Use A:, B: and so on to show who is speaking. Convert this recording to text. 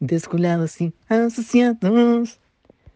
A: descolhado assim, associados.